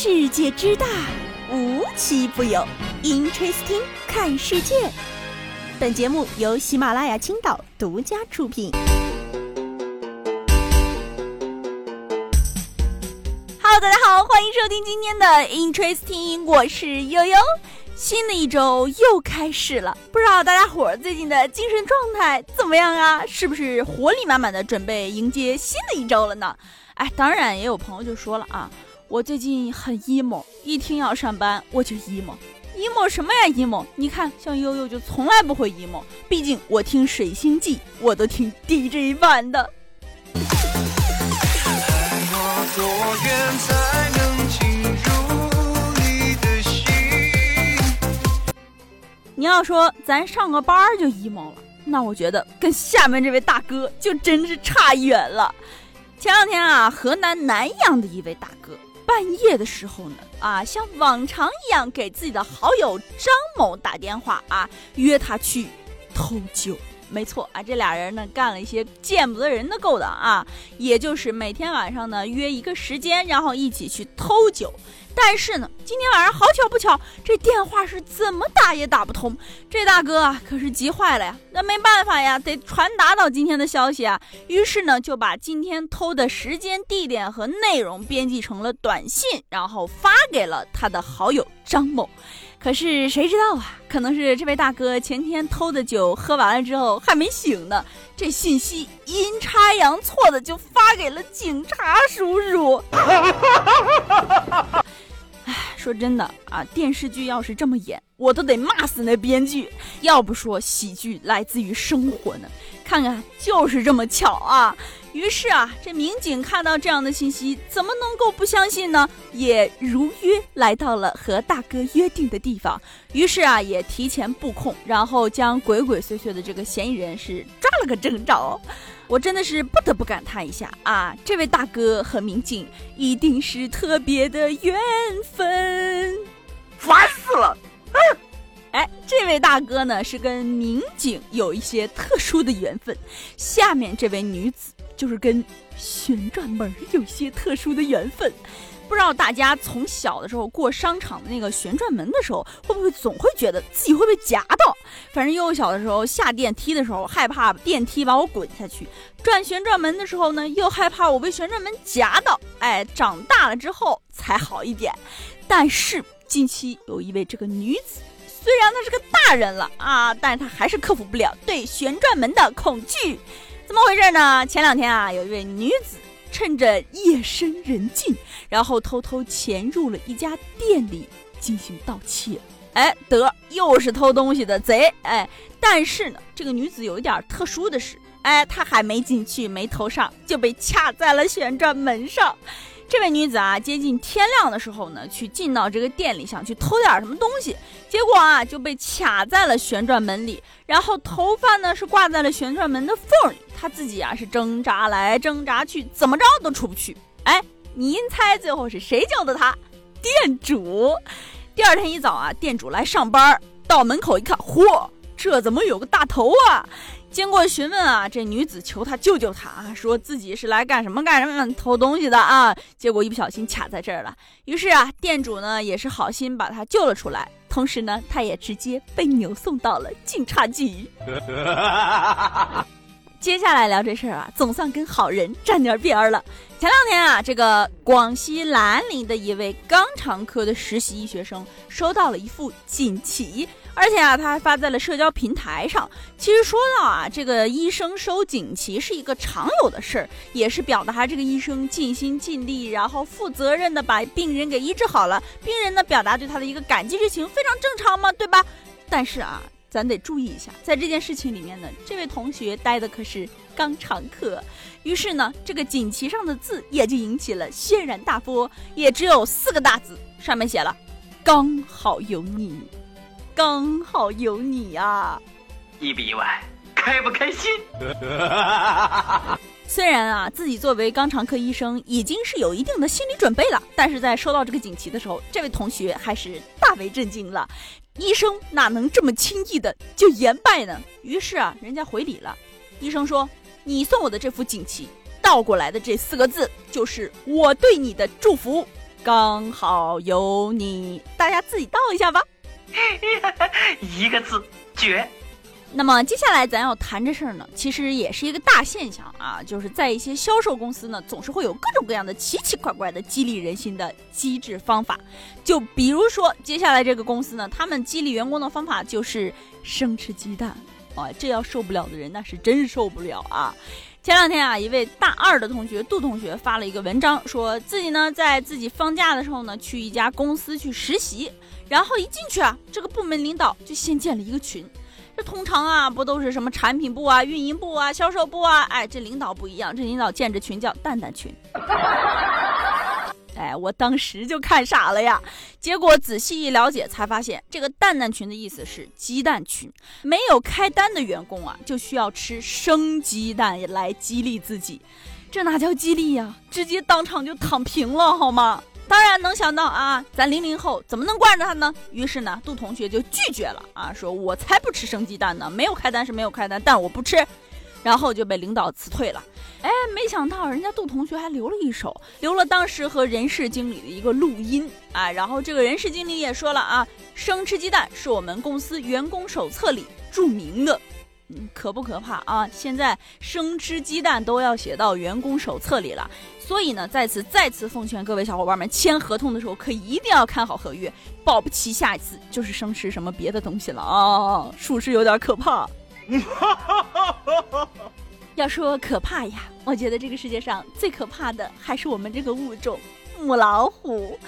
世界之大，无奇不有。Interesting，看世界。本节目由喜马拉雅青岛独家出品。Hello，大家好，欢迎收听今天的 Interesting，我是悠悠。新的一周又开始了，不知道大家伙最近的精神状态怎么样啊？是不是活力满满的准备迎接新的一周了呢？哎，当然也有朋友就说了啊。我最近很 emo，一听要上班我就 emo，emo 什么呀 emo？你看像悠悠就从来不会 emo，毕竟我听水星记我都听 DJ 版的。你要说咱上个班就 emo 了，那我觉得跟下面这位大哥就真是差远了。前两天啊，河南南阳的一位大哥。半夜的时候呢，啊，像往常一样给自己的好友张某打电话啊，约他去偷酒。没错啊，这俩人呢干了一些见不得人的勾当啊，也就是每天晚上呢约一个时间，然后一起去偷酒。但是呢，今天晚上好巧不巧，这电话是怎么打也打不通。这大哥啊，可是急坏了呀。那没办法呀，得传达到今天的消息啊。于是呢，就把今天偷的时间、地点和内容编辑成了短信，然后发给了他的好友张某。可是谁知道啊？可能是这位大哥前天偷的酒喝完了之后还没醒呢，这信息阴差阳错的就发给了警察叔叔。说真的啊，电视剧要是这么演，我都得骂死那编剧。要不说喜剧来自于生活呢？看看，就是这么巧啊！于是啊，这民警看到这样的信息，怎么能够不相信呢？也如约来到了和大哥约定的地方。于是啊，也提前布控，然后将鬼鬼祟祟的这个嫌疑人是抓了个正着。我真的是不得不感叹一下啊，这位大哥和民警一定是特别的缘分，烦死了！哎，这位大哥呢是跟民警有一些特殊的缘分，下面这位女子。就是跟旋转门有一些特殊的缘分，不知道大家从小的时候过商场的那个旋转门的时候，会不会总会觉得自己会被夹到？反正幼小的时候下电梯的时候害怕电梯把我滚下去，转旋转门的时候呢又害怕我被旋转门夹到。哎，长大了之后才好一点。但是近期有一位这个女子，虽然她是个大人了啊，但是她还是克服不了对旋转门的恐惧。怎么回事呢？前两天啊，有一位女子趁着夜深人静，然后偷偷潜入了一家店里进行盗窃。哎，得又是偷东西的贼！哎，但是呢，这个女子有一点特殊的是，哎，她还没进去，没偷上，就被卡在了旋转门上。这位女子啊，接近天亮的时候呢，去进到这个店里，想去偷点什么东西，结果啊，就被卡在了旋转门里，然后头发呢是挂在了旋转门的缝里，她自己啊是挣扎来挣扎去，怎么着都出不去。哎，您猜最后是谁救的她？店主。第二天一早啊，店主来上班，到门口一看，嚯，这怎么有个大头啊？经过询问啊，这女子求他救救她啊，说自己是来干什么干什么偷东西的啊，结果一不小心卡在这儿了。于是啊，店主呢也是好心把她救了出来，同时呢，他也直接被扭送到了警察局。接下来聊这事儿啊，总算跟好人沾点边儿了。前两天啊，这个广西兰陵的一位肛肠科的实习医学生收到了一副锦旗。而且啊，他还发在了社交平台上。其实说到啊，这个医生收锦旗是一个常有的事儿，也是表达这个医生尽心尽力，然后负责任的把病人给医治好了。病人呢，表达对他的一个感激之情，非常正常嘛，对吧？但是啊，咱得注意一下，在这件事情里面呢，这位同学待的可是肛肠科。于是呢，这个锦旗上的字也就引起了轩然大波，也只有四个大字，上面写了：“刚好有你。”刚好有你呀，意不意外？开不开心？虽然啊，自己作为肛肠科医生已经是有一定的心理准备了，但是在收到这个锦旗的时候，这位同学还是大为震惊了。医生哪能这么轻易的就言败呢？于是啊，人家回礼了。医生说：“你送我的这幅锦旗，倒过来的这四个字就是我对你的祝福。”刚好有你，大家自己倒一下吧。一个字，绝。那么接下来咱要谈这事儿呢，其实也是一个大现象啊，就是在一些销售公司呢，总是会有各种各样的奇奇怪怪的激励人心的机制方法。就比如说接下来这个公司呢，他们激励员工的方法就是生吃鸡蛋，啊，这要受不了的人那是真受不了啊。前两天啊，一位大二的同学杜同学发了一个文章，说自己呢在自己放假的时候呢，去一家公司去实习，然后一进去啊，这个部门领导就先建了一个群。这通常啊，不都是什么产品部啊、运营部啊、销售部啊？哎，这领导不一样，这领导建这群叫蛋蛋群。哎，我当时就看傻了呀。结果仔细一了解，才发现这个蛋蛋群的意思是鸡蛋群。没有开单的员工啊，就需要吃生鸡蛋来激励自己。这哪叫激励呀？直接当场就躺平了，好吗？当然能想到啊，咱零零后怎么能惯着他呢？于是呢，杜同学就拒绝了啊，说我才不吃生鸡蛋呢，没有开单是没有开单，但我不吃，然后就被领导辞退了。哎，没想到人家杜同学还留了一手，留了当时和人事经理的一个录音啊，然后这个人事经理也说了啊，生吃鸡蛋是我们公司员工手册里注明的。可不可怕啊？现在生吃鸡蛋都要写到员工手册里了，所以呢，在此再次奉劝各位小伙伴们，签合同的时候可一定要看好合约，保不齐下一次就是生吃什么别的东西了啊！是不是有点可怕？要说可怕呀，我觉得这个世界上最可怕的还是我们这个物种——母老虎。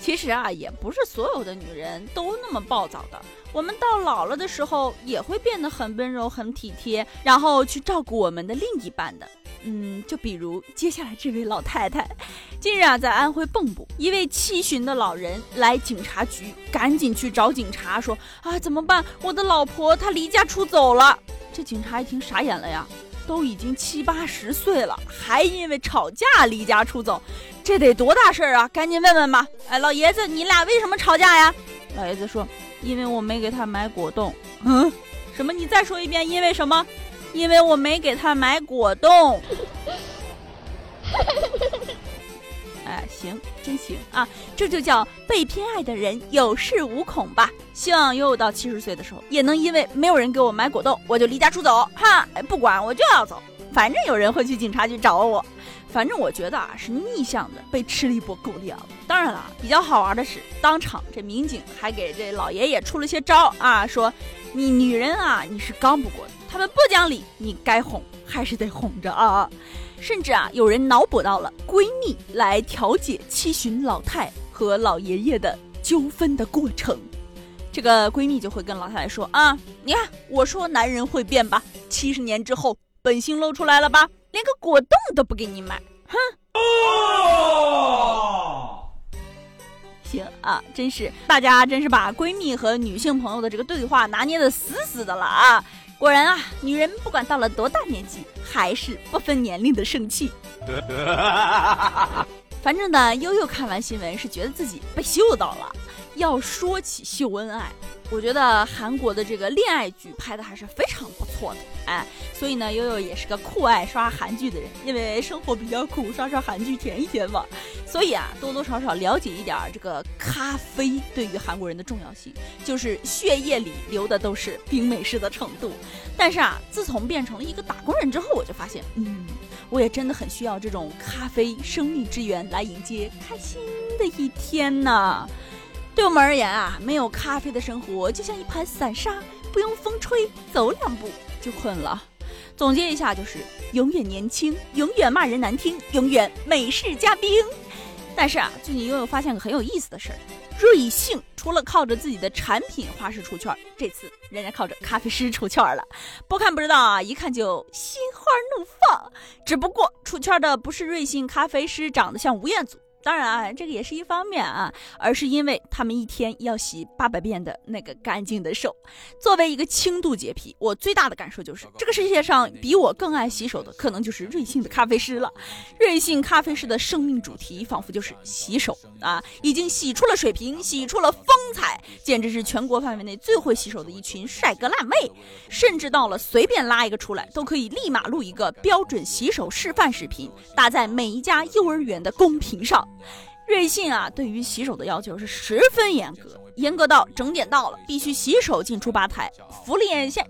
其实啊，也不是所有的女人都那么暴躁的。我们到老了的时候，也会变得很温柔、很体贴，然后去照顾我们的另一半的。嗯，就比如接下来这位老太太，近日啊，在安徽蚌埠，一位七旬的老人来警察局，赶紧去找警察说：“啊，怎么办？我的老婆她离家出走了。”这警察一听傻眼了呀，都已经七八十岁了，还因为吵架离家出走，这得多大事儿啊？赶紧问问吧。哎，老爷子，你俩为什么吵架呀？老爷子说。因为我没给他买果冻，嗯，什么？你再说一遍，因为什么？因为我没给他买果冻。哎，行，真行啊！这就叫被偏爱的人有恃无恐吧。希望悠悠到七十岁的时候，也能因为没有人给我买果冻，我就离家出走。哈，不管，我就要走，反正有人会去警察局找我。反正我觉得啊，是逆向的被吃了一波狗粮。当然了，比较好玩的是，当场这民警还给这老爷爷出了些招啊，说你女人啊，你是刚不过的，他们不讲理，你该哄还是得哄着啊。甚至啊，有人脑补到了闺蜜来调解七旬老太和老爷爷的纠纷的过程。这个闺蜜就会跟老太太说啊，你看我说男人会变吧，七十年之后本性露出来了吧。连个果冻都不给你买，哼！哦行啊，真是大家真是把闺蜜和女性朋友的这个对话拿捏的死死的了啊！果然啊，女人不管到了多大年纪，还是不分年龄的生气。反正呢，悠悠看完新闻是觉得自己被秀到了。要说起秀恩爱。我觉得韩国的这个恋爱剧拍的还是非常不错的，哎，所以呢，悠悠也是个酷爱刷韩剧的人，因为生活比较苦，刷刷韩剧甜一甜嘛。所以啊，多多少少了解一点这个咖啡对于韩国人的重要性，就是血液里流的都是冰美式的程度。但是啊，自从变成了一个打工人之后，我就发现，嗯，我也真的很需要这种咖啡生命之源来迎接开心的一天呢。对我们而言啊，没有咖啡的生活就像一盘散沙，不用风吹，走两步就困了。总结一下就是：永远年轻，永远骂人难听，永远美式加冰。但是啊，最近悠悠发现个很有意思的事儿：瑞幸除了靠着自己的产品花式出圈，这次人家靠着咖啡师出圈了。不看不知道啊，一看就心花怒放。只不过出圈的不是瑞幸咖啡师长得像吴彦祖。当然啊，这个也是一方面啊，而是因为他们一天要洗八百遍的那个干净的手。作为一个轻度洁癖，我最大的感受就是，这个世界上比我更爱洗手的，可能就是瑞幸的咖啡师了。瑞幸咖啡师的生命主题，仿佛就是洗手啊，已经洗出了水平，洗出了风采，简直是全国范围内最会洗手的一群帅哥辣妹。甚至到了随便拉一个出来，都可以立马录一个标准洗手示范视频，打在每一家幼儿园的公屏上。瑞幸啊，对于洗手的要求是十分严格，严格到整点到了必须洗手进出吧台，扶了眼线。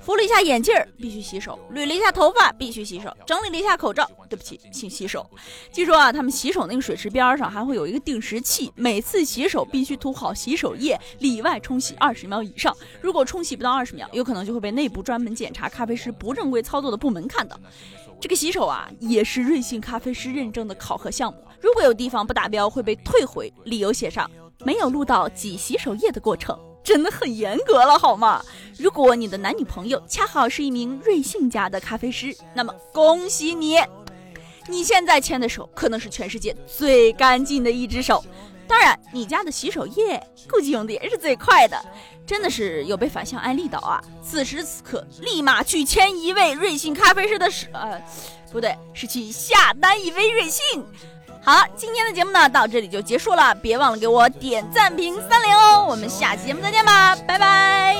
扶了一下眼镜儿，必须洗手；捋了一下头发，必须洗手；整理了一下口罩，对不起，请洗手。据说啊，他们洗手那个水池边上还会有一个定时器，每次洗手必须涂好洗手液，里外冲洗二十秒以上。如果冲洗不到二十秒，有可能就会被内部专门检查咖啡师不正规操作的部门看到。这个洗手啊，也是瑞幸咖啡师认证的考核项目。如果有地方不达标，会被退回，理由写上没有录到挤洗手液的过程。真的很严格了，好吗？如果你的男女朋友恰好是一名瑞幸家的咖啡师，那么恭喜你，你现在牵的手可能是全世界最干净的一只手。当然，你家的洗手液估计用的也是最快的。真的是有被反向案例到啊！此时此刻，立马去牵一位瑞幸咖啡师的手，呃，不对，是去下单一杯瑞幸。好，今天的节目呢到这里就结束了，别忘了给我点赞评三连哦！我们下期节目再见吧，拜拜。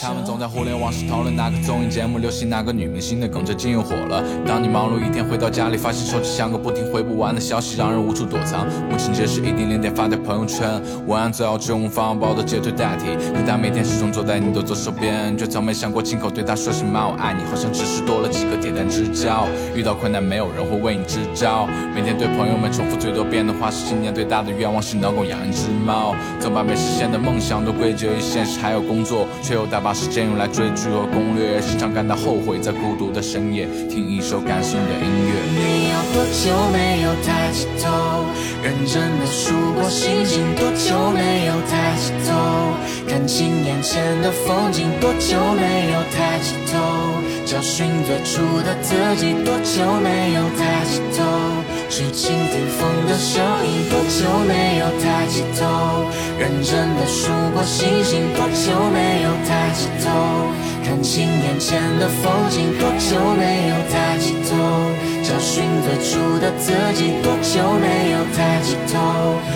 他们总在互联网上讨论哪个综艺节目流行，哪个女明星的梗最近又火了。当你忙碌一天回到家里，发现手机像个不停回不完的消息，让人无处躲藏。母亲节时一点两点发在朋友圈，文案最好就用发包的截图代替。可他每天始终坐在你的左手边，却从没想过亲口对他说声妈我爱你，好像只是多了几个点赞之交。遇到困难没有人会为你支招。每天对朋友们重复最多遍的话是：今年最大的愿望是能够养一只猫。总把没实现的梦想都归结于现实，还有工作，却又大把时间用来追剧和攻略。时常感到后悔，在孤独的深夜听一首感性的音乐。你有多久没有抬起头，认真的数过星星？多久没有抬起头，看清眼前的风景？多久没有抬起头？找寻最初的自己，多久没有抬起头去倾听风的声音？多久没有抬起头，认真的数过星星？多久没有抬起头，看清眼前的风景？多久没有抬起头，找寻最初的自己？多久没有抬起头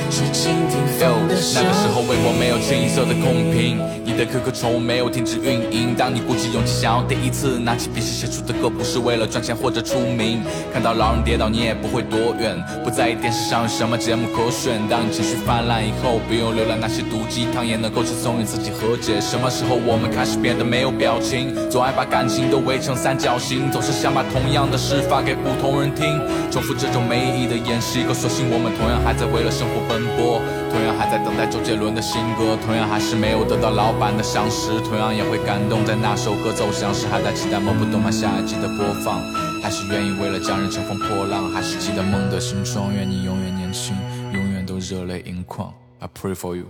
去倾听风的？那个时候微博没有清一色的公屏，你的 QQ 宠物没有停止运营。当你鼓起勇气想要第一次拿起。笔时写出的歌不是为了赚钱或者出名，看到老人跌倒你也不会躲远，不在意电视上有什么节目可选。当你情绪泛滥以后，不用浏览那些毒鸡汤，也能够轻松与自己和解。什么时候我们开始变得没有表情，总爱把感情都围成三角形，总是想把同样的事发给不同人听，重复这种没意义的演戏。可所幸我们同样还在为了生活奔波，同样还在等待周杰伦的新歌，同样还是没有得到老板的赏识，同样也会感动在那首歌走向时，还在期待某。部动漫下一季的播放，还是愿意为了家人乘风破浪，还是记得梦的形状，愿你永远年轻，永远都热泪盈眶。I pray for you。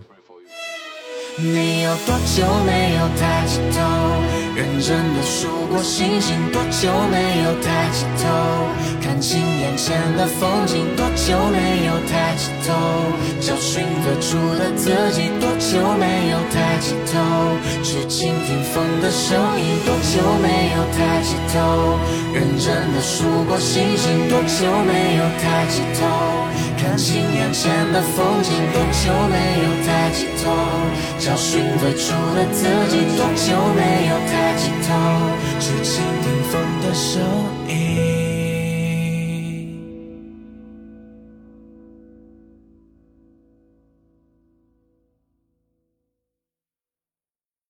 你有多久没有抬起头，认真的数过星星？多久没有抬起头，看清眼前的风景？多久没有抬起头，找寻最初的自己？多久没有抬起头，去倾听风的声音？多久没有抬起头，认真的数过星星？多久没有抬起头，看清眼前的风景？多久没有抬起头？找寻最初的自己，多久没有抬尽头，去倾听风的声音。